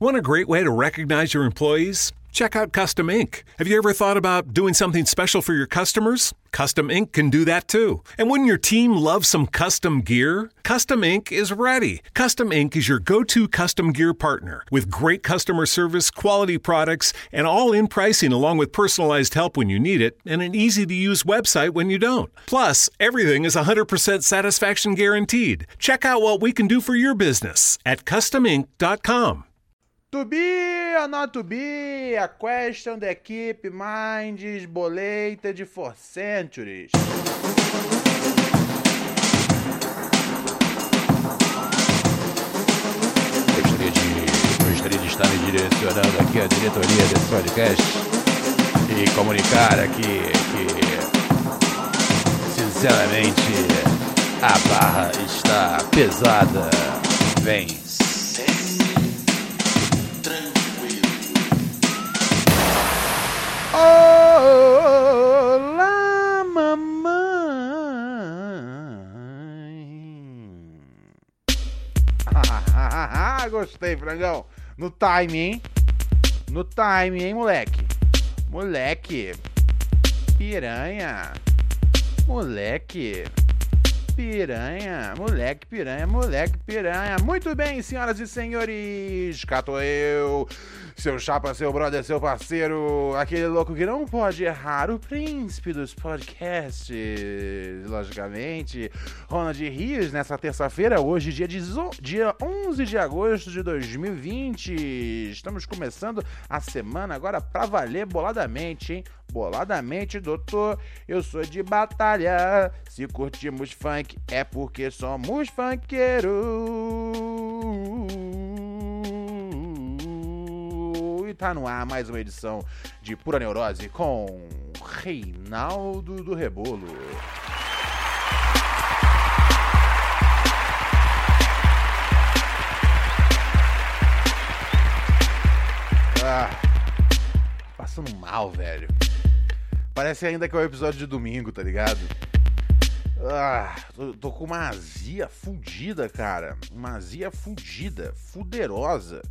Want a great way to recognize your employees? Check out Custom Ink. Have you ever thought about doing something special for your customers? Custom Ink can do that too. And wouldn't your team love some custom gear? Custom Ink is ready. Custom Ink is your go to custom gear partner with great customer service, quality products, and all in pricing along with personalized help when you need it and an easy to use website when you don't. Plus, everything is 100% satisfaction guaranteed. Check out what we can do for your business at customink.com. To be or not to be, a question the keep minds bolated for centuries. Gostaria de, gostaria de estar me direcionando aqui à diretoria desse podcast e comunicar aqui que, sinceramente, a barra está pesada. Vem. Olá, mamãe. Gostei, frangão. No time, hein? No time, hein, moleque? Moleque. Piranha. Moleque. Piranha, moleque piranha, moleque piranha. Muito bem, senhoras e senhores. Cato eu, seu chapa, seu brother, seu parceiro, aquele louco que não pode errar, o príncipe dos podcasts, logicamente. Ronald Rios, nessa terça-feira, hoje, dia, dia 11 de agosto de 2020. Estamos começando a semana agora pra valer boladamente, hein? Boladamente, doutor, eu sou de batalha. Se curtimos funk, é porque somos funkeiros. Tá no ar mais uma edição de Pura Neurose com Reinaldo do Rebolo. Ah, passando mal, velho. Parece ainda que é o episódio de domingo, tá ligado? Ah, tô, tô, com uma azia fudida, cara. Uma azia fudida, fuderosa.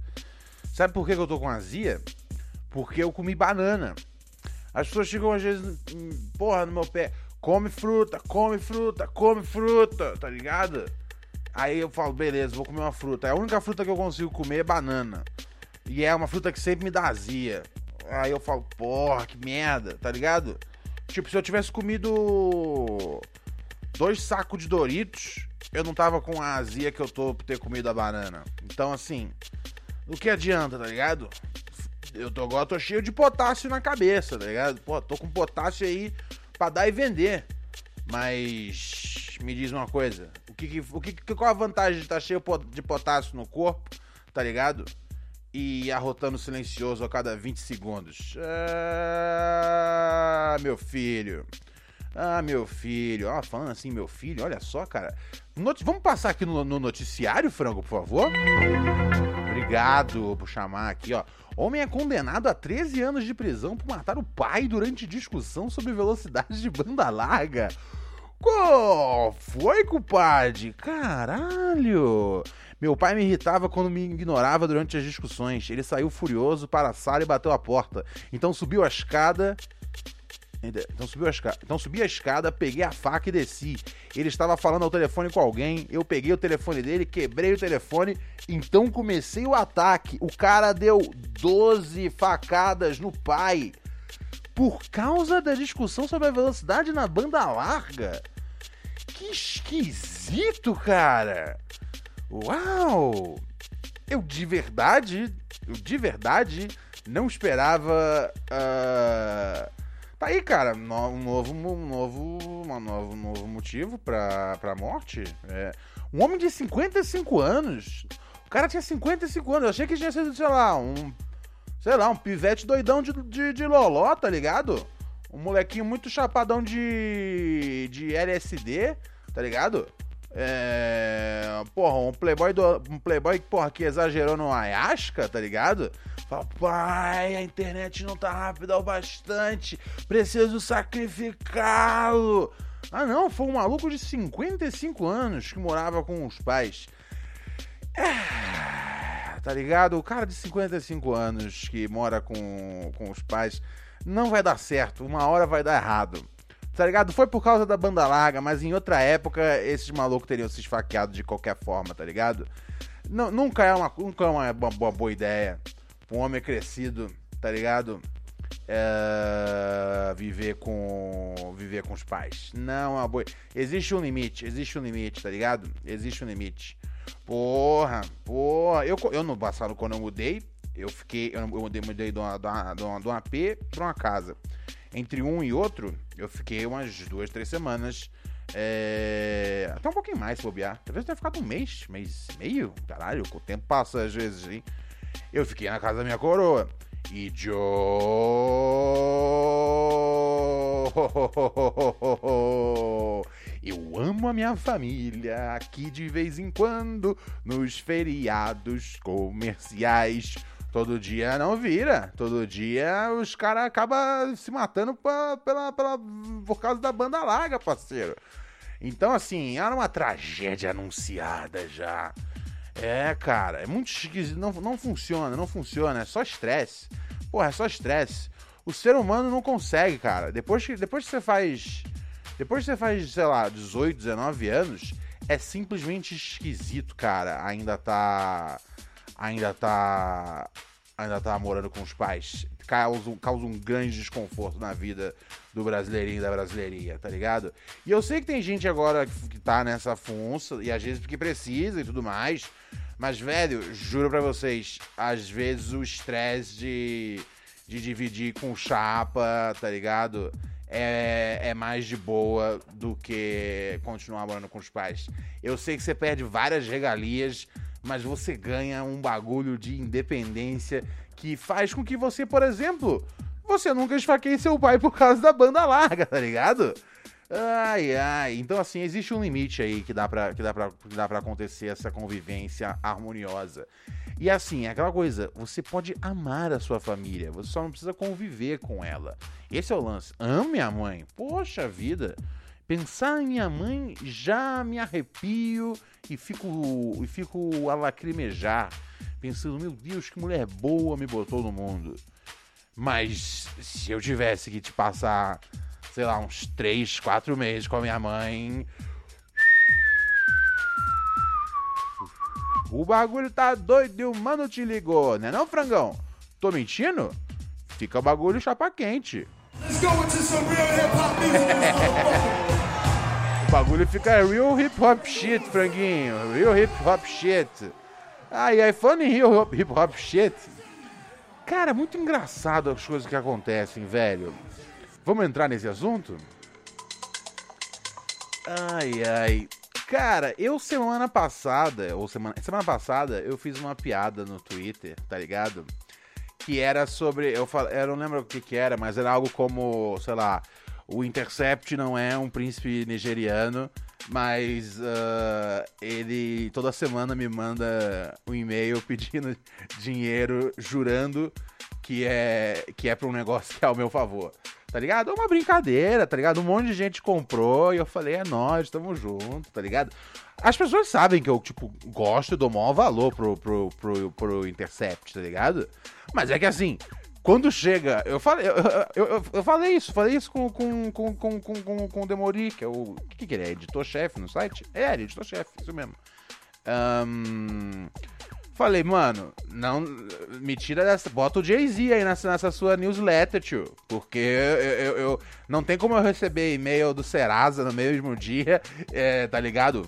Sabe por que, eu tô com azia? Porque eu comi banana. As pessoas chegam às vezes, porra, no meu pé. Come fruta, come fruta, come fruta, tá ligado? Aí eu falo, beleza, vou comer uma fruta. A única fruta que eu consigo comer é banana. E é uma fruta que sempre me dá azia. Aí eu falo, porra, que merda, tá ligado? Tipo, se eu tivesse comido dois sacos de Doritos, eu não tava com a azia que eu tô por ter comido a banana. Então, assim, o que adianta, tá ligado? Eu tô, agora tô cheio de potássio na cabeça, tá ligado? Pô, tô com potássio aí pra dar e vender. Mas me diz uma coisa, o que, o que qual a vantagem de estar tá cheio de potássio no corpo, tá ligado? e arrotando silencioso a cada 20 segundos. Ah, meu filho. Ah, meu filho. Ah, falando assim, meu filho, olha só, cara. Vamos passar aqui no, no, noticiário, Frango, por favor? Obrigado por chamar aqui, ó. Homem é condenado a 13 anos de prisão por matar o pai durante discussão sobre velocidade de banda larga. Qual foi, compadre? Caralho! Meu pai me irritava quando me ignorava durante as discussões. Ele saiu furioso para a sala e bateu a porta. Então subiu a escada. Então subiu a escada. Então subi a escada, peguei a faca e desci. Ele estava falando ao telefone com alguém. Eu peguei o telefone dele, quebrei o telefone. Então comecei o ataque. O cara deu 12 facadas no pai. Por causa da discussão sobre a velocidade na banda larga. Que esquisito, cara. Uau! Eu de verdade, eu de verdade não esperava. Uh... Tá aí, cara, um novo, um novo, um novo, um novo motivo pra, pra morte. É. Um homem de 55 anos. O cara tinha 55 anos. Eu achei que tinha sido, sei lá, um. Sei lá, um pivete doidão de, de, de loló, tá ligado? Um molequinho muito chapadão de. de LSD, tá ligado? É, porra, um playboy, do, um playboy porra, que exagerou no Ayahuasca, tá ligado? Fala, pai, a internet não tá rápida o bastante, preciso sacrificá-lo. Ah não, foi um maluco de 55 anos que morava com os pais. É, tá ligado? O cara de 55 anos que mora com, com os pais não vai dar certo, uma hora vai dar errado. Tá ligado? Foi por causa da banda larga, mas em outra época esses malucos teriam se esfaqueado de qualquer forma, tá ligado? Não, nunca é uma, nunca é uma, uma, boa ideia um homem crescido, tá ligado? É, viver com viver com os pais. Não é uma. Existe um limite, existe um limite, tá ligado? Existe um limite. Porra, porra. Eu, eu no passado, quando eu mudei, eu fiquei. Eu, mudei, mudei de, uma, de, uma, de um AP pra uma casa. Entre um e outro, eu fiquei umas duas, três semanas. É... Até um pouquinho mais, se bobear. Talvez tenha ficado um mês, mês e meio. Caralho, o tempo passa às vezes, hein? Eu fiquei na casa da minha coroa. E Joe. Eu amo a minha família aqui de vez em quando, nos feriados comerciais. Todo dia não vira. Todo dia os caras acabam se matando pra, pela, pela, por causa da banda larga, parceiro. Então, assim, era uma tragédia anunciada já. É, cara, é muito esquisito. Não, não funciona, não funciona. É só estresse. Porra, é só estresse. O ser humano não consegue, cara. Depois que, depois que você faz. Depois que você faz, sei lá, 18, 19 anos, é simplesmente esquisito, cara. Ainda tá. Ainda tá. Ainda tá morando com os pais. Causa, causa um grande desconforto na vida do brasileirinho e da brasileirinha, tá ligado? E eu sei que tem gente agora que tá nessa funça, e às vezes porque precisa e tudo mais. Mas, velho, juro pra vocês, às vezes o estresse de, de dividir com chapa, tá ligado? É, é mais de boa do que continuar morando com os pais. Eu sei que você perde várias regalias, mas você ganha um bagulho de independência que faz com que você, por exemplo, você nunca esfaqueie seu pai por causa da banda larga, tá ligado? Ai, ai. Então, assim, existe um limite aí que dá pra, que dá pra, que dá pra acontecer essa convivência harmoniosa. E assim, é aquela coisa, você pode amar a sua família, você só não precisa conviver com ela. Esse é o lance. Ame minha mãe. Poxa vida. Pensar em minha mãe já me arrepio e fico, e fico a lacrimejar. Pensando, meu Deus, que mulher boa me botou no mundo. Mas se eu tivesse que te passar sei lá, uns 3, 4 meses com a minha mãe. O bagulho tá doido e o mano te ligou, né não, frangão? Tô mentindo? Fica o bagulho chapa quente. o bagulho fica real hip hop shit, franguinho. Real hip hop shit. E aí, funny real hip hop shit. Cara, muito engraçado as coisas que acontecem, velho. Vamos entrar nesse assunto? Ai, ai. Cara, eu semana passada, ou semana, semana passada, eu fiz uma piada no Twitter, tá ligado? Que era sobre, eu, fal, eu não lembro o que que era, mas era algo como, sei lá, o Intercept não é um príncipe nigeriano, mas uh, ele toda semana me manda um e-mail pedindo dinheiro, jurando que é que é para um negócio que é ao meu favor tá ligado? É uma brincadeira, tá ligado? Um monte de gente comprou e eu falei, é nós, tamo junto, tá ligado? As pessoas sabem que eu, tipo, gosto e dou maior valor pro, pro, pro, pro Intercept, tá ligado? Mas é que assim, quando chega. Eu falei, eu, eu, eu, eu falei isso, falei isso com, com, com, com, com, com o Demori, que é o. Que, que ele é? Editor-chefe no site? É, editor-chefe, isso mesmo. Um, Falei, mano, não. Me tira dessa. Bota o Jay-Z aí nessa, nessa sua newsletter, tio. Porque eu, eu, eu, não tem como eu receber e-mail do Serasa no mesmo dia, é, tá ligado?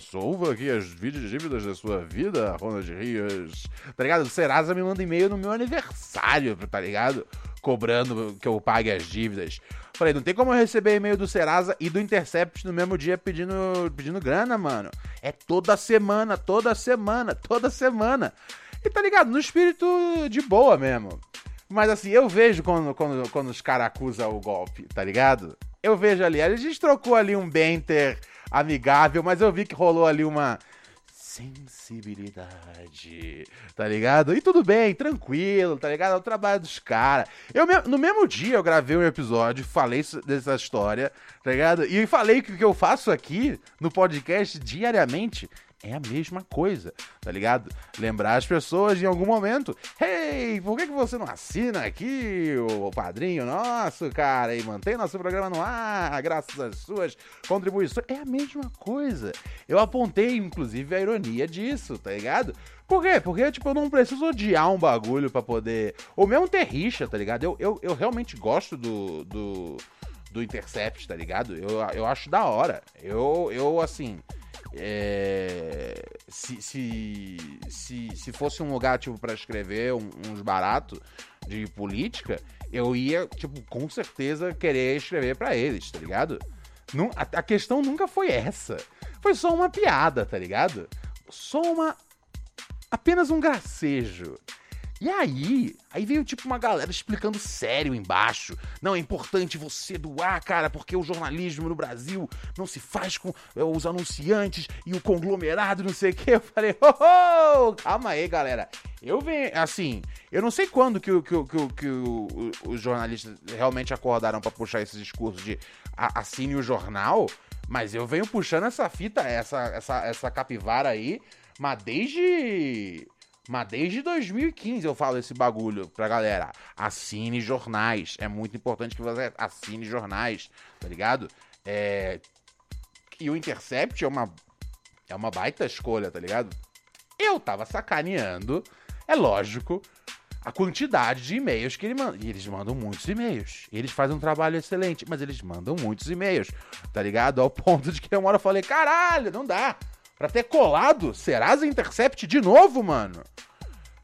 Solva aqui as dívidas da sua vida, Ronald Rios. Tá ligado? O Serasa me manda e-mail no meu aniversário, tá ligado? Cobrando que eu pague as dívidas. Falei, não tem como eu receber e-mail do Serasa e do Intercept no mesmo dia pedindo, pedindo grana, mano. É toda semana, toda semana, toda semana. E tá ligado? No espírito de boa mesmo. Mas assim, eu vejo quando, quando, quando os caras acusam o golpe, tá ligado? Eu vejo ali. A gente trocou ali um banter amigável, mas eu vi que rolou ali uma sensibilidade, tá ligado? E tudo bem, tranquilo, tá ligado? É o trabalho dos caras. Eu no mesmo dia eu gravei um episódio, falei dessa história, tá ligado? E falei que o que eu faço aqui no podcast diariamente é a mesma coisa, tá ligado? Lembrar as pessoas em algum momento, hey, por que, que você não assina aqui o padrinho nosso, cara, e mantém nosso programa no ar, graças às suas contribuições? É a mesma coisa. Eu apontei, inclusive, a ironia disso, tá ligado? Por quê? Porque, tipo, eu não preciso odiar um bagulho para poder. Ou mesmo ter rixa, tá ligado? Eu, eu, eu realmente gosto do, do, do Intercept, tá ligado? Eu, eu acho da hora. Eu, eu assim. É, se, se, se, se fosse um lugar, tipo, pra escrever uns baratos de política, eu ia, tipo, com certeza querer escrever para eles, tá ligado? Não, a, a questão nunca foi essa. Foi só uma piada, tá ligado? Só uma. apenas um gracejo. E aí, aí veio tipo uma galera explicando sério embaixo. Não, é importante você doar, cara, porque o jornalismo no Brasil não se faz com é, os anunciantes e o conglomerado, não sei o que. Eu falei, oh, oh, calma aí, galera. Eu venho, assim, eu não sei quando que, que, que, que os jornalistas realmente acordaram para puxar esse discurso de assine o jornal, mas eu venho puxando essa fita, essa, essa, essa capivara aí, mas desde mas desde 2015 eu falo esse bagulho pra galera. Assine jornais. É muito importante que você assine jornais, tá ligado? É... E o Intercept é uma, é uma baita escolha, tá ligado? Eu tava sacaneando, é lógico, a quantidade de e-mails que ele manda. E eles mandam muitos e-mails. Eles fazem um trabalho excelente, mas eles mandam muitos e-mails, tá ligado? Ao ponto de que uma hora eu falei, caralho, não dá. Pra ter colado Serasa Intercept de novo, mano.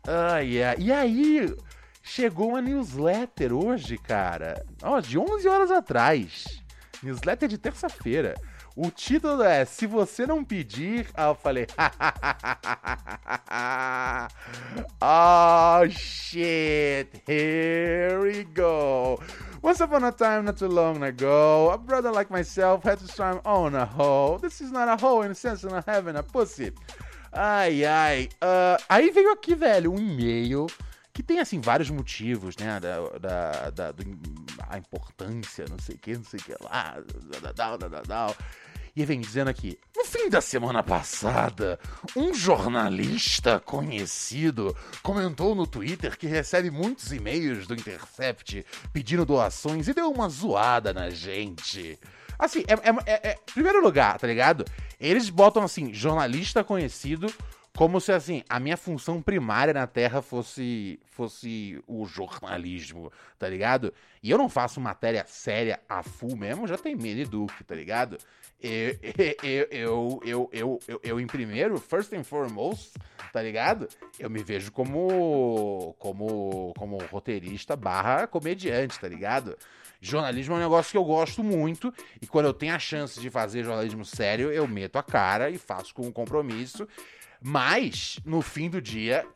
Ah, yeah. E aí, chegou uma newsletter hoje, cara. Ó, de 11 horas atrás. Newsletter de terça-feira. O título é Se você não pedir. Ah, eu falei. oh shit, here we go. Once upon a time, not too long ago, a brother like myself had to swim on a hole. This is not a hole in the sense of having a pussy. Ai, ai. Uh, aí veio aqui, velho, um e-mail que tem, assim, vários motivos, né? Da, da, da do, a importância, não sei o que, não sei o que lá. Da, da, da, da, da. E vem dizendo aqui: no fim da semana passada, um jornalista conhecido comentou no Twitter que recebe muitos e-mails do Intercept pedindo doações e deu uma zoada na gente. Assim, é, é, é, é primeiro lugar, tá ligado? Eles botam assim, jornalista conhecido como se assim, a minha função primária na Terra fosse fosse o jornalismo, tá ligado? E eu não faço matéria séria a full mesmo, já tem medo Duque, tá ligado? Eu, eu, eu, eu, eu, eu, em primeiro, first and foremost, tá ligado? Eu me vejo como como como roteirista barra comediante, tá ligado? Jornalismo é um negócio que eu gosto muito e quando eu tenho a chance de fazer jornalismo sério, eu meto a cara e faço com um compromisso. Mas, no fim do dia,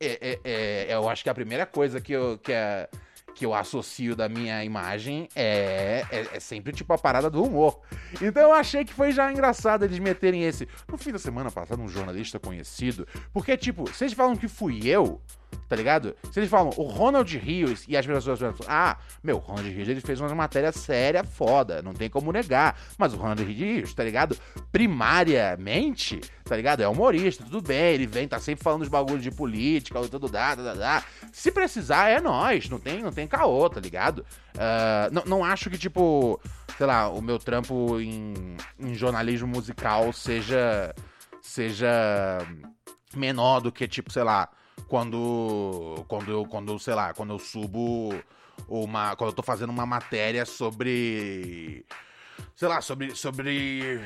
é, é, é, eu acho que a primeira coisa que eu, que, é, que eu associo da minha imagem é, é, é, sempre tipo a parada do humor. Então eu achei que foi já engraçado eles meterem esse. No fim da semana passada, um jornalista conhecido. Porque, tipo, vocês falam que fui eu tá ligado? Se eles falam o Ronald Rios e as pessoas falam, ah, meu, o Ronald Rios ele fez uma matéria séria foda, não tem como negar. Mas o Ronald Rios, tá ligado? Primariamente, tá ligado? É humorista, tudo bem, ele vem, tá sempre falando dos bagulhos de política, tudo dá, dá, dá. Se precisar, é nós, não tem, não tem caô, tá ligado? Uh, não, não acho que, tipo, sei lá, o meu trampo em, em jornalismo musical seja, seja menor do que, tipo, sei lá, quando quando eu, quando, sei lá, quando eu subo uma, quando eu tô fazendo uma matéria sobre sei lá, sobre, sobre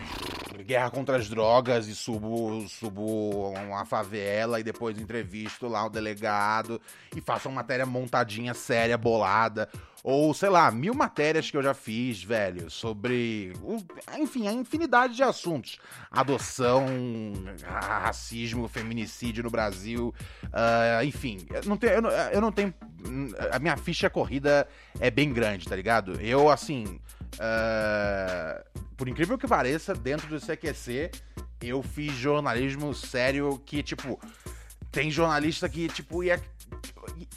guerra contra as drogas e subo, subo uma favela e depois entrevisto lá o delegado e faço uma matéria montadinha, séria, bolada. Ou, sei lá, mil matérias que eu já fiz, velho, sobre. Enfim, a infinidade de assuntos. Adoção, racismo, feminicídio no Brasil. Uh, enfim, eu não, tenho, eu, não, eu não tenho. A minha ficha corrida é bem grande, tá ligado? Eu, assim. Uh, por incrível que pareça, dentro do CQC, eu fiz jornalismo sério que, tipo, tem jornalista que, tipo, ia,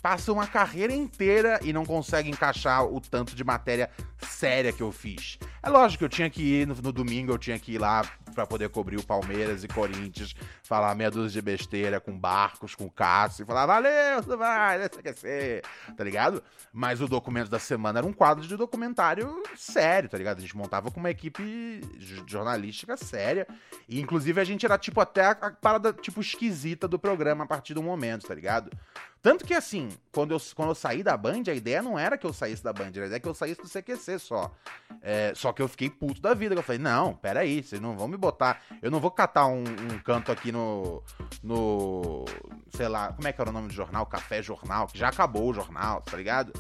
passa uma carreira inteira e não consegue encaixar o tanto de matéria séria que eu fiz. É lógico que eu tinha que ir no, no domingo, eu tinha que ir lá pra poder cobrir o Palmeiras e Corinthians, falar meia dúzia de besteira com Barcos, com Cássio, e falar, valeu, tu vai, esquecer, tá ligado? Mas o documento da semana era um quadro de documentário sério, tá ligado? A gente montava com uma equipe jornalística séria, e inclusive a gente era, tipo, até a parada, tipo, esquisita do programa a partir do momento, tá ligado? Tanto que, assim, quando eu, quando eu saí da Band, a ideia não era que eu saísse da Band, a ideia é que eu saísse do CQC só. É, só que eu fiquei puto da vida, eu falei, não, peraí, vocês não vão me botar, eu não vou catar um, um, canto aqui no, no, sei lá, como é que era o nome do jornal? Café Jornal, que já acabou o jornal, tá ligado?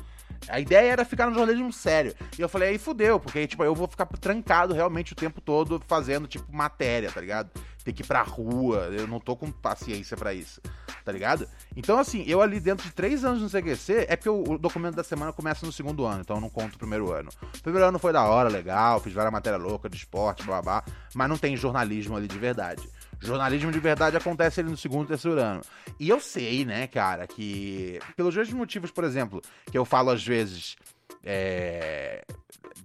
A ideia era ficar no jornalismo sério. E eu falei, aí fudeu, porque tipo, eu vou ficar trancado realmente o tempo todo fazendo, tipo, matéria, tá ligado? Tem que ir pra rua, eu não tô com paciência para isso, tá ligado? Então, assim, eu ali dentro de três anos no CQC, é porque o, documento da semana começa no segundo ano, então eu não conto o primeiro ano. O primeiro ano foi da hora, legal, fiz várias matérias loucas de esporte, blá, blá, blá, mas não tem jornalismo ali de verdade. Jornalismo de verdade acontece ali no segundo e terceiro ano. E eu sei, né, cara, que pelos mesmos motivos, por exemplo, que eu falo às vezes. É,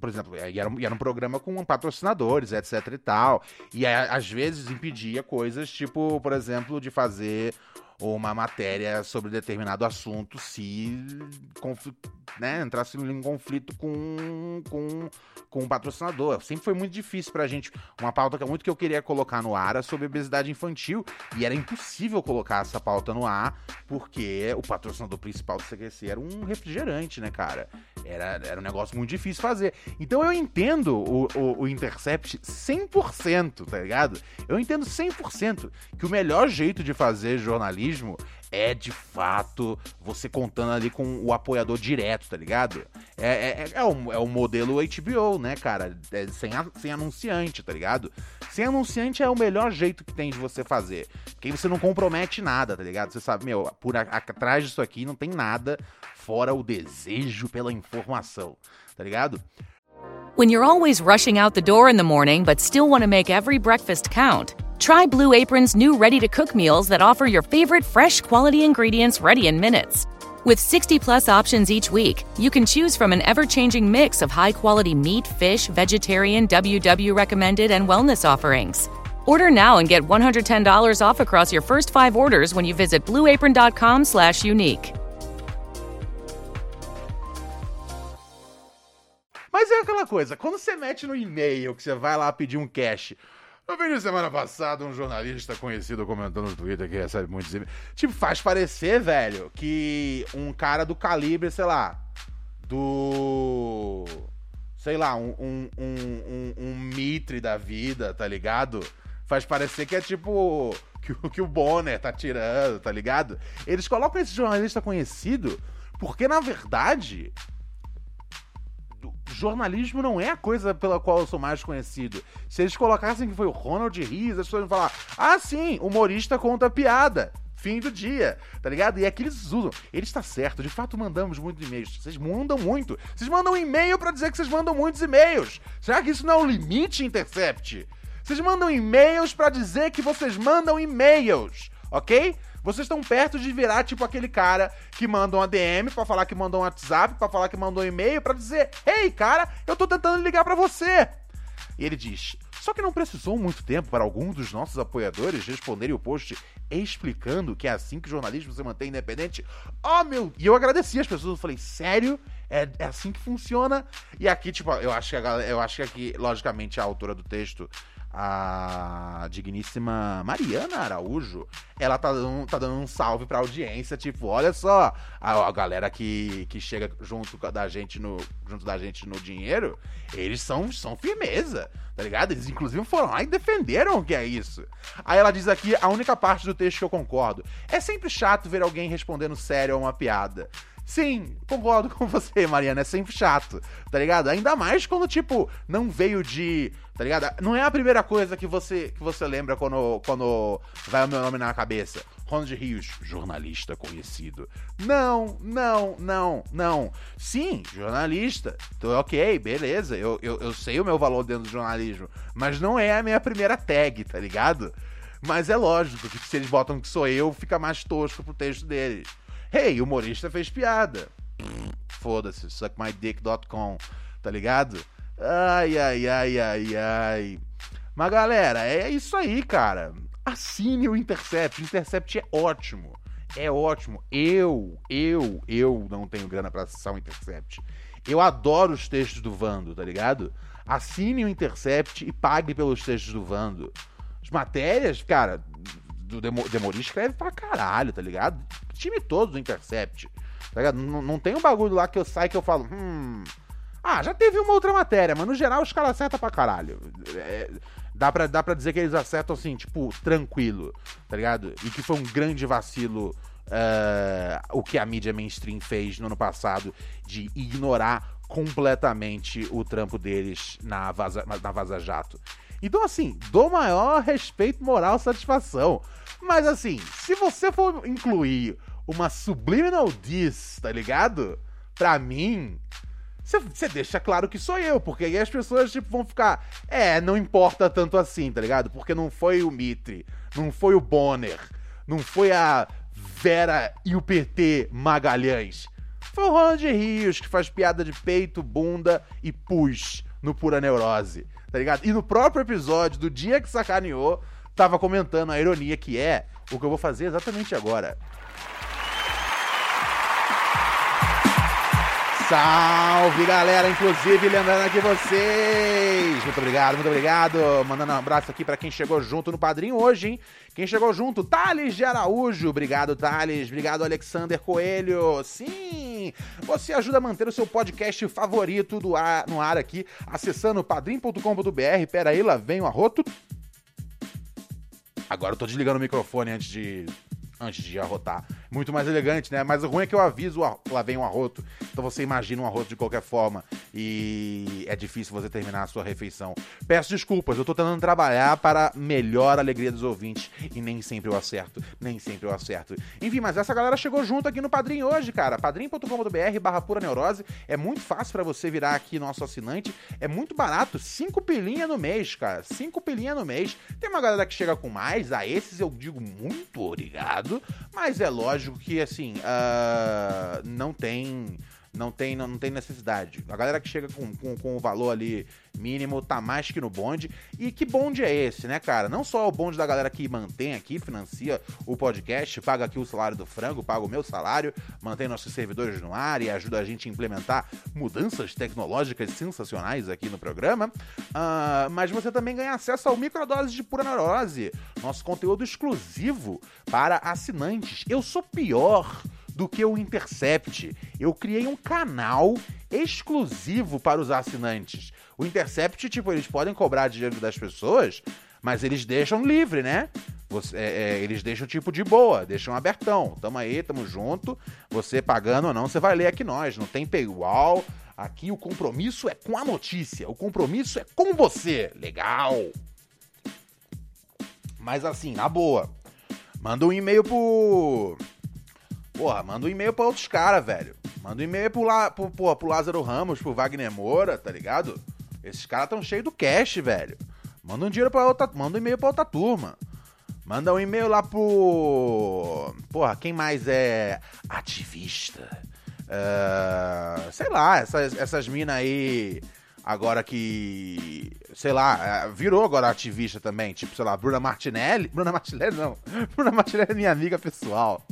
por exemplo, e era, era, um programa com patrocinadores, etc e tal. E às vezes impedia coisas, tipo, por exemplo, de fazer uma matéria sobre determinado assunto se né, entrasse em conflito com, com, com um patrocinador. Sempre foi muito difícil pra gente. Uma pauta que muito que eu queria colocar no ar era sobre obesidade infantil. E era impossível colocar essa pauta no ar, porque o patrocinador principal do CQC era um refrigerante, né, cara? Era, era um negócio muito difícil fazer. Então eu entendo o, o, o Intercept 100%, tá ligado? Eu entendo 100% que o melhor jeito de fazer jornalismo jornalismo é de fato você contando ali com o apoiador direto, tá ligado? É, é, é, o, é o modelo HBO, né, cara? É sem, sem anunciante, tá ligado? Sem anunciante é o melhor jeito que tem de você fazer. Porque você não compromete nada, tá ligado? Você sabe, meu, por a, atrás disso aqui não tem nada fora o desejo pela informação, tá ligado? When you're always rushing out the door in the morning but still want to make every breakfast count. Try Blue Apron's new ready to cook meals that offer your favorite fresh quality ingredients ready in minutes. With 60 plus options each week, you can choose from an ever changing mix of high quality meat, fish, vegetarian, WW recommended, and wellness offerings. Order now and get $110 off across your first five orders when you visit blueapron.com slash unique. Mas é aquela coisa, quando você mete no e-mail que você vai lá pedir um cash Eu vi semana passada um jornalista conhecido comentando no Twitter que recebe muitos e Tipo, faz parecer, velho, que um cara do calibre, sei lá, do. Sei lá, um, um, um, um, Mitre da vida, tá ligado? Faz parecer que é tipo. Que, que o Bonner tá tirando, tá ligado? Eles colocam esse jornalista conhecido porque, na verdade, jornalismo não é a coisa pela qual eu sou mais conhecido. Se eles colocassem que foi o Ronald Rees, as pessoas iam falar: ah, sim, humorista conta piada. Fim do dia, tá ligado? E é que eles usam. Ele está certo, de fato mandamos muitos e-mails. Vocês mandam muito. Vocês mandam um e-mail para dizer que vocês mandam muitos e-mails. Será que isso não é um limite, Intercept? Vocês mandam e-mails para dizer que vocês mandam e-mails, ok? Vocês estão perto de virar tipo aquele cara que manda uma DM para falar que mandou um WhatsApp, para falar que mandou um e-mail, para dizer: "Ei, cara, eu tô tentando ligar para você". E ele diz: só que não precisou muito tempo para alguns dos nossos apoiadores responderem o post explicando que é assim que o jornalismo se mantém independente. Oh, meu! E eu agradeci as pessoas, eu falei, sério? É, é assim que funciona? E aqui, tipo, eu acho que a eu acho que aqui, logicamente, a autora do texto a digníssima Mariana Araújo, ela tá dando, tá dando um salve pra audiência, tipo, olha só, a, a, galera que, que chega junto da gente no junto da gente no dinheiro, eles são, são firmeza, tá ligado? Eles inclusive foram lá e defenderam o que é isso. Aí ela diz aqui a única parte do texto que eu concordo. É sempre chato ver alguém respondendo sério a uma piada. Sim, concordo com você, Mariana. É sempre chato, tá ligado? Ainda mais quando, tipo, não veio de. Tá ligado? Não é a primeira coisa que você, que você lembra quando, quando vai o meu nome na cabeça. Ronald Rios, jornalista conhecido. Não, não, não, não. Sim, jornalista. Então, ok, beleza. Eu, eu, eu sei o meu valor dentro do jornalismo. Mas não é a minha primeira tag, tá ligado? Mas é lógico que se eles botam que sou eu, fica mais tosco pro texto deles. Hey, humorista fez piada. Foda-se, suckmydick.com, tá ligado? Ai, ai, ai, ai, ai. Mas galera, é isso aí, cara. Assine o Intercept. O Intercept é ótimo. É ótimo. Eu, eu, eu não tenho grana para acessar o Intercept. Eu adoro os textos do Vando, tá ligado? Assine o Intercept e pague pelos textos do Vando. As matérias, cara, do Demo, Demori escreve pra caralho, tá ligado? O time todo do Intercept. Tá ligado? Não, não tem um bagulho lá que eu saio que eu falo, hum. Ah, já teve uma outra matéria, mas no geral os caras acertam pra caralho. É, dá, pra, dá pra dizer que eles acertam assim, tipo, tranquilo, tá ligado? E que foi um grande vacilo Uh, o que a mídia mainstream fez no ano passado de ignorar completamente o trampo deles na Vaza, na vaza Jato. Então, assim, dou maior respeito, moral, satisfação. Mas, assim, se você for incluir uma subliminal diss, tá ligado? Pra mim, você deixa claro que sou eu, porque aí as pessoas tipo, vão ficar. É, não importa tanto assim, tá ligado? Porque não foi o Mitre, não foi o Bonner, não foi a Vera e o PT Magalhães. Foi o Ronald Rios que faz piada de peito, bunda e pus no Pura Neurose tá ligado? E no próprio episódio do dia que sacaneou, tava comentando a ironia que é o que eu vou fazer exatamente agora. Salve galera, inclusive lembrando aqui vocês. Muito obrigado, muito obrigado. Mandando um abraço aqui para quem chegou junto no padrinho hoje, hein? Quem chegou junto, Thales de Araújo. Obrigado, Thales. Obrigado, Alexander Coelho. Sim, você ajuda a manter o seu podcast favorito do ar, no ar aqui, acessando padrim.com.br. Pera aí, lá vem o arroto. Agora eu tô desligando o microfone antes de antes de arrotar. Muito mais elegante, né? Mas o ruim é que eu aviso, lá vem um arroto. Então você imagina um arroto de qualquer forma. E é difícil você terminar a sua refeição. Peço desculpas, eu tô tentando trabalhar para melhor alegria dos ouvintes. E nem sempre eu acerto. Nem sempre eu acerto. Enfim, mas essa galera chegou junto aqui no Padrim hoje, cara. padrim.com.br barra pura neurose. É muito fácil para você virar aqui nosso assinante. É muito barato. Cinco pilinha no mês, cara. Cinco pilinha no mês. Tem uma galera que chega com mais. A esses eu digo muito obrigado mas é lógico que, assim, uh, não tem não tem, não, não tem necessidade. A galera que chega com, com, com o valor ali mínimo tá mais que no bonde. E que bonde é esse, né, cara? Não só o bonde da galera que mantém aqui, financia o podcast, paga aqui o salário do frango, paga o meu salário, mantém nossos servidores no ar e ajuda a gente a implementar mudanças tecnológicas sensacionais aqui no programa. Uh, mas você também ganha acesso ao microdose de pura neurose, nosso conteúdo exclusivo para assinantes. Eu sou pior do que o Intercept. Eu criei um canal exclusivo para os assinantes. O Intercept, tipo, eles podem cobrar dinheiro das pessoas, mas eles deixam livre, né? Você, é, é, eles deixam tipo de boa, deixam abertão. Tamo aí, tamo junto. Você pagando ou não, você vai ler aqui nós. Não tem paywall. Aqui o compromisso é com a notícia. O compromisso é com você. Legal. Mas assim, na boa. Manda um e-mail pro Porra, manda um e-mail pra outros caras, velho. Manda um e-mail pro, La, pro, porra, pro Lázaro Ramos, pro Wagner Moura, tá ligado? Esses caras tão cheios do cash, velho. Manda um dinheiro para outra, manda um e-mail pra outra turma. Manda um e-mail lá pro. Porra, quem mais é ativista? Uh, sei lá, essas, essas minas aí. Agora que. Sei lá, é, virou agora ativista também. Tipo, sei lá, Bruna Martinelli. Bruna Martinelli não. Bruna Martinelli é minha amiga pessoal.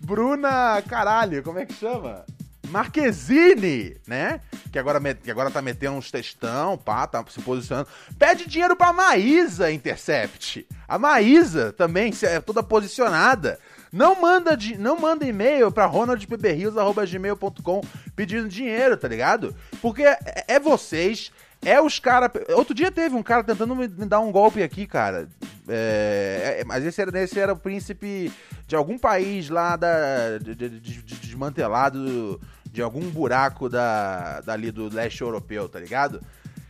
Bruna, caralho, como é que chama? Marquezine, né? Que agora, que agora tá metendo uns textão, pá, tá se posicionando. Pede dinheiro pra Maísa Intercept. A Maísa também é toda posicionada. Não manda, não manda e-mail pra ronaldpbrios.gmail.com pedindo dinheiro, tá ligado? Porque é, é vocês, é os caras. Outro dia teve um cara tentando me dar um golpe aqui, cara. É, é, mas esse era, esse era o príncipe de algum país lá da, de, de, de, desmantelado de algum buraco da, dali do leste europeu, tá ligado?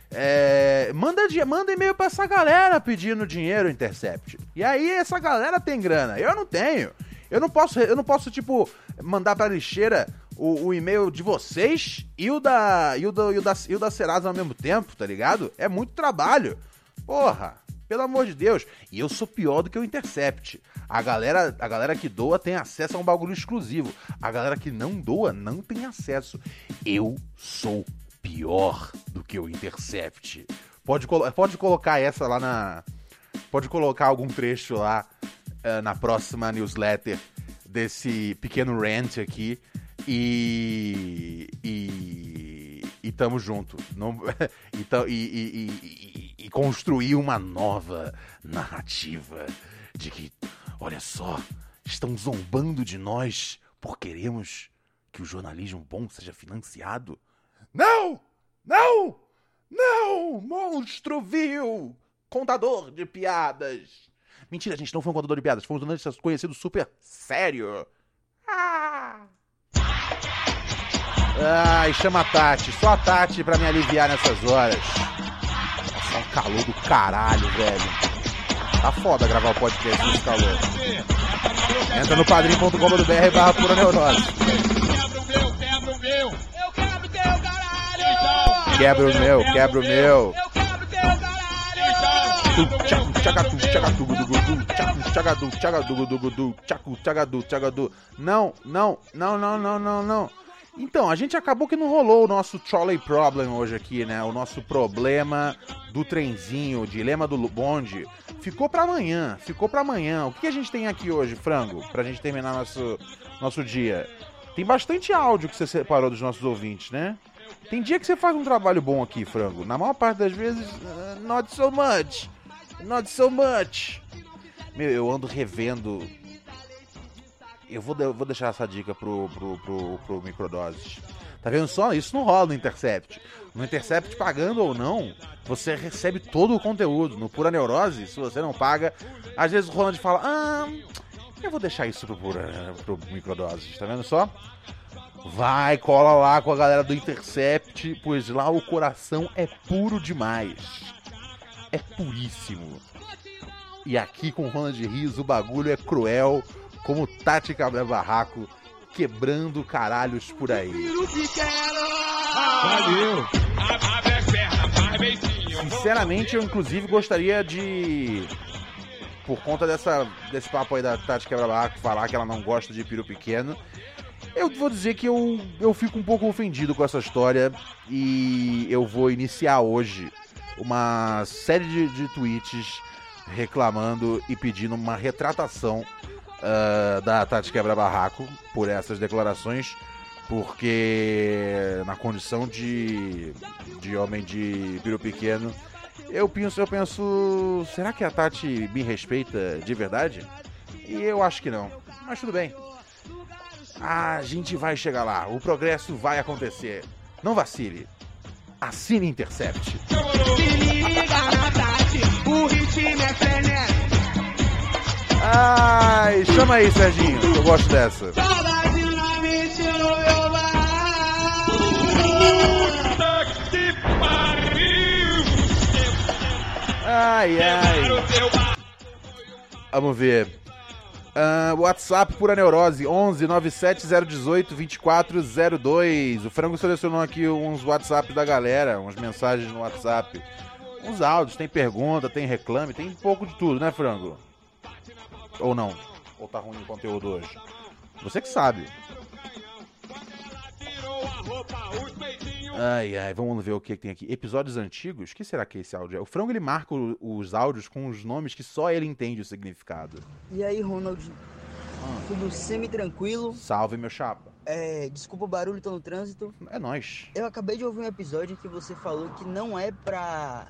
É, manda, manda e-mail pra essa galera pedindo dinheiro, Intercept. E aí essa galera tem grana. Eu não tenho. Eu não posso, eu não posso tipo, mandar pra lixeira o, o e-mail de vocês e o da, e o da, e o da, e o da Serasa ao mesmo tempo, tá ligado? É muito trabalho. Porra. Pelo amor de Deus. E eu sou pior do que o Intercept. A galera, a galera que doa tem acesso a um bagulho exclusivo. A galera que não doa não tem acesso. Eu sou pior do que o Intercept. Pode, pode colocar essa lá na. Pode colocar algum trecho lá eh, na próxima newsletter desse pequeno rant aqui. E. E. E tamo junto. Não, e, ta- e- e- e- e- e construir uma nova narrativa de que, olha só, estão zombando de nós por queremos que o jornalismo bom seja financiado. Não! Não! Não! Monstro vil! Contador de piadas! Mentira, gente, não foi um contador de piadas, foi um jornalista conhecido super sério. Ah! Ai, chama a Tati, só a Tati pra me aliviar nessas horas. Nossa, é um calor do caralho, velho. Tá foda gravar o podcast nesse calor. Entra no padrim.com.br barra pura neurose. Quebra o meu, eu quebro teu caralho! Quebra o meu, quebra tchagatu, tchagatu, gudugudu, tchacu, tchagadu, tchagadu, gudugudu, tchacu, tchagadu, tchagadu. Não, não, não, não, não, não, não. Então, a gente acabou que não rolou o nosso trolley problem hoje aqui, né? O nosso problema do trenzinho, o dilema do bonde. Ficou pra amanhã, ficou pra amanhã. O que a gente tem aqui hoje, frango, pra gente terminar nosso, nosso dia? Tem bastante áudio que você separou dos nossos ouvintes, né? Tem dia que você faz um trabalho bom aqui, frango. Na maior parte das vezes, uh, not so much. Not so much. Meu, eu ando revendo. Eu vou, eu vou deixar essa dica pro, pro, pro, pro Microdoses. Tá vendo só? Isso não rola no Intercept. No Intercept, pagando ou não, você recebe todo o conteúdo. No Pura Neurose, se você não paga, às vezes o Ronald fala: Ah, eu vou deixar isso pro, Pura, pro Microdoses. Tá vendo só? Vai, cola lá com a galera do Intercept, pois lá o coração é puro demais. É puríssimo. E aqui com Ronald Rios o bagulho é cruel, como Tati Cabra Barraco, quebrando caralhos por aí. Valeu! Sinceramente, eu inclusive gostaria de. Por conta dessa, desse papo aí da Tati Quebra-Barraco falar que ela não gosta de peru pequeno, eu vou dizer que eu, eu fico um pouco ofendido com essa história e eu vou iniciar hoje uma série de, de tweets reclamando e pedindo uma retratação ah, da Tati Quebra-Barraco por essas declarações, porque na condição de, de homem de peru pequeno, eu penso, eu penso, será que a Tati me respeita de verdade? E eu acho que não, mas tudo bem. A gente vai chegar lá, o progresso vai acontecer. Não vacile. Assine Intercept. Ai, chama aí, Serginho. Eu gosto dessa. Ai, ai. Vamos ver. Ah, WhatsApp Pura Neurose 11 97 018 2402. O Frango selecionou aqui uns WhatsApp da galera, umas mensagens no WhatsApp. Uns áudios, tem pergunta, tem reclame, tem um pouco de tudo, né, Frango? Ou não? Ou tá ruim o conteúdo hoje? Você que sabe. Ai, ai, vamos ver o que que tem aqui. Episódios antigos? O que será que esse áudio é? O Frango ele marca os áudios com os nomes que só ele entende o significado. E aí, Ronald? Tudo semi-tranquilo. Salve, meu chapa. É, desculpa o barulho, tô no trânsito. É nóis. Eu acabei de ouvir um episódio em que você falou que não é pra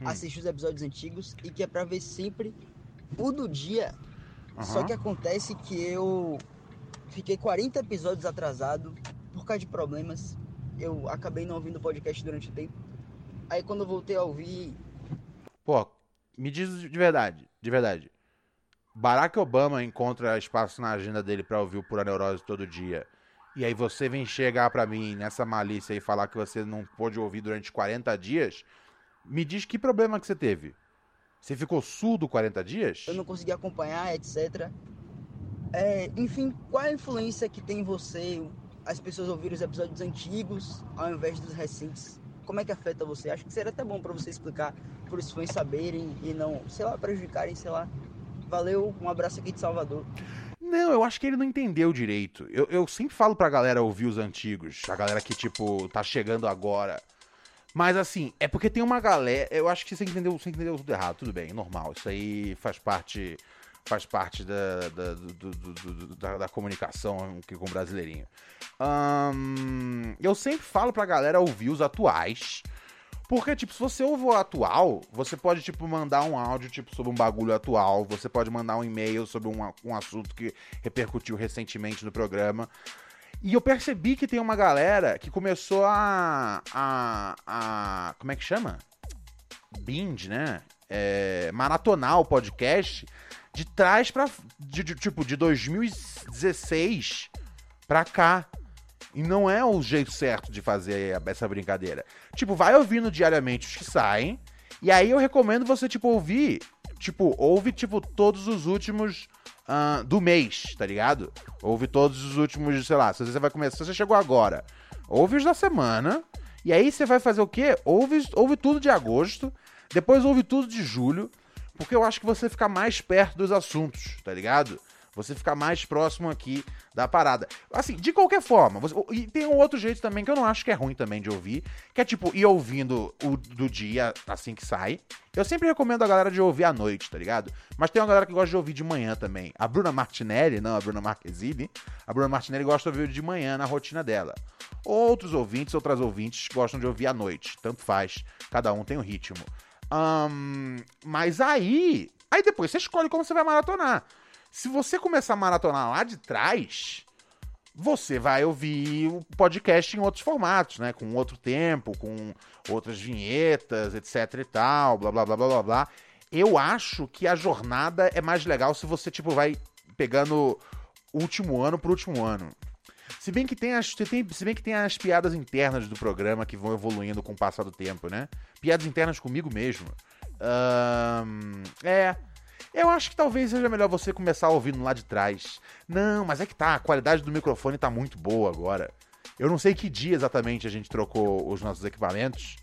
Hum. assistir os episódios antigos e que é pra ver sempre o do dia. Só Aham. que acontece que eu fiquei 40 episódios atrasado por causa de problemas. Eu acabei não ouvindo o podcast durante o tempo. Aí quando eu voltei a ouvir, Pô, me diz de verdade, de verdade. Barack Obama encontra espaço na agenda dele pra ouvir o Pura Neurose todo dia. E aí você vem chegar pra mim nessa malícia e falar que você não pôde ouvir durante 40 dias? Me diz que problema que você teve. Você ficou surdo 40 dias? eu não consegui acompanhar, etc. É, enfim, qual a influência que tem em você as pessoas ouvirem os episódios antigos ao invés dos recentes? Como é que afeta você? Acho que seria até bom pra você explicar para os fãs saberem e não, sei lá, prejudicarem, sei lá. Valeu, um abraço aqui de Salvador. Não, eu acho que ele não entendeu direito. Eu, eu sempre falo pra galera ouvir os antigos, a galera que, tipo, tá chegando agora. Mas assim, é porque tem uma galera. Eu acho que você entendeu, você entendeu tudo errado, tudo bem, normal. Isso aí faz parte. Faz parte da, da, do- do- do- da, da comunicação aqui com o brasileirinho. Eu sempre falo pra galera ouvir os atuais. Porque, tipo, se você ouve o atual, você pode, tipo, mandar um áudio, tipo, sobre um bagulho atual. Você pode mandar um e-mail sobre um, um assunto que repercutiu recentemente no programa. E eu percebi que tem uma galera que começou a. a. a como é que chama? Binge, né? É, maratonar o podcast de trás pra. De, de- tipo, de 2016 pra cá. E não é o jeito certo de fazer essa brincadeira. Tipo, vai ouvindo diariamente os que saem. E aí eu recomendo você, tipo, ouvir. Tipo, ouve, tipo, todos os últimos ah, do mês, tá ligado? Ouve todos os últimos, sei lá, se você vai começar. Se você chegou agora, ouve os da semana. E aí você vai fazer o quê? Ouve, ouve tudo de agosto. Depois ouve tudo de julho. Porque eu acho que você fica mais perto dos assuntos, tá ligado? Você fica mais próximo aqui da parada. Assim, de qualquer forma, você- e tem um outro jeito também que eu não acho que é ruim também de ouvir, que é tipo ir ouvindo o do dia assim que sai. Eu sempre recomendo a galera de ouvir à noite, tá ligado? Mas tem uma galera que gosta de ouvir de manhã também. A Bruna Martinelli, não a Bruna Marquezine, a Bruna Martinelli gosta de ouvir de manhã na rotina dela. Outros ouvintes, outras ouvintes gostam de ouvir à noite. Tanto faz, cada um tem um ritmo. Ahn, mas aí, aí depois você escolhe como você vai maratonar. Se você começar a maratonar lá de trás, você vai ouvir o podcast em outros formatos, né? Com outro tempo, com outras vinhetas, etc e tal, blá blá blá blá blá blá. Eu acho que a jornada é mais legal se você, tipo, vai pegando último ano pro último ano. Se bem que tem as, tem- se bem que tem as piadas internas do programa que vão evoluindo com o passar do tempo, né? Piadas internas comigo mesmo. Ahn, é. Eu acho que talvez seja melhor você começar ouvindo lá de trás. Não, mas é que tá, a qualidade do microfone tá muito boa agora. Eu não sei que dia exatamente a gente trocou os nossos equipamentos.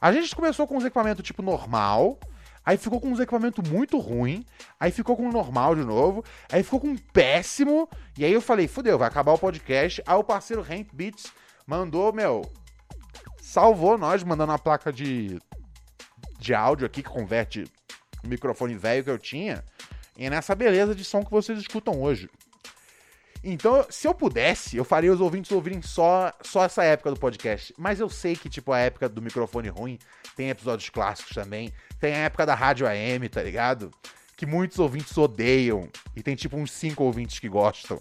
A gente começou com uns equipamentos tipo normal, aí ficou com uns equipamentos muito ruim, aí ficou com um normal de novo, aí ficou com um péssimo, e aí eu falei, fudeu, vai acabar o podcast. Aí o parceiro Hank Beats mandou, meu, salvou nós, mandando uma placa de, de áudio aqui que converte o microfone velho que eu tinha, e nessa beleza de som que vocês escutam hoje. Então, se eu pudesse, eu faria os ouvintes ouvirem só, só essa época do podcast. Mas eu sei que, tipo, a época do microfone ruim tem episódios clássicos também. Tem a época da rádio AM, tá ligado? Que muitos ouvintes odeiam. E tem, tipo, uns cinco ouvintes que gostam.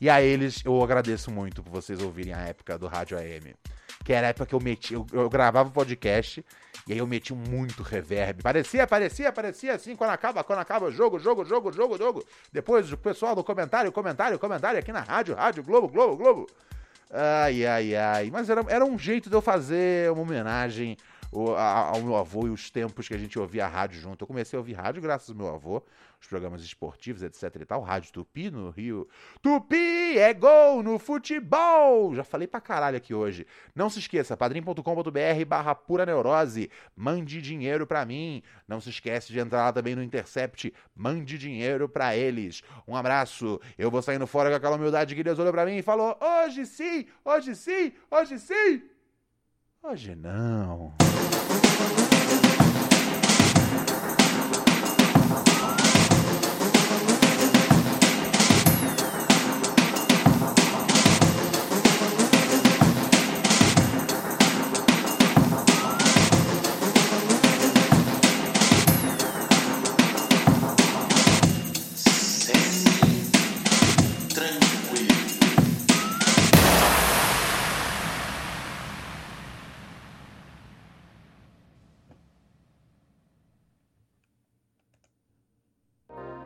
E a eles, eu agradeço muito por vocês ouvirem a época do rádio AM. Que era a época que eu meti, eu, eu gravava o podcast e aí eu meti muito reverb. Parecia, parecia, parecia assim, quando acaba, quando acaba jogo, jogo, jogo, jogo, jogo. Depois o pessoal do comentário, comentário, comentário aqui na rádio, rádio, Globo, Globo, Globo. Ai, ai, ai. Mas era, era um jeito de eu fazer uma homenagem a- ao meu avô e os tempos que a gente ouvia rádio junto. Eu comecei a ouvir rádio graças ao meu avô, os programas esportivos, etc e tal. Rádio Tupi no Rio. Tupi é gol no futebol! Já falei pra caralho aqui hoje. Não se esqueça, padrim.com.br barra pura neurose. Mande dinheiro pra mim. Não se esquece de entrar lá também no Intercept. Mande dinheiro pra eles. Um abraço. Eu vou saindo fora com aquela humildade que Deus olhou pra mim e falou: Hoje sim, hoje sim, hoje sim. Hoje não.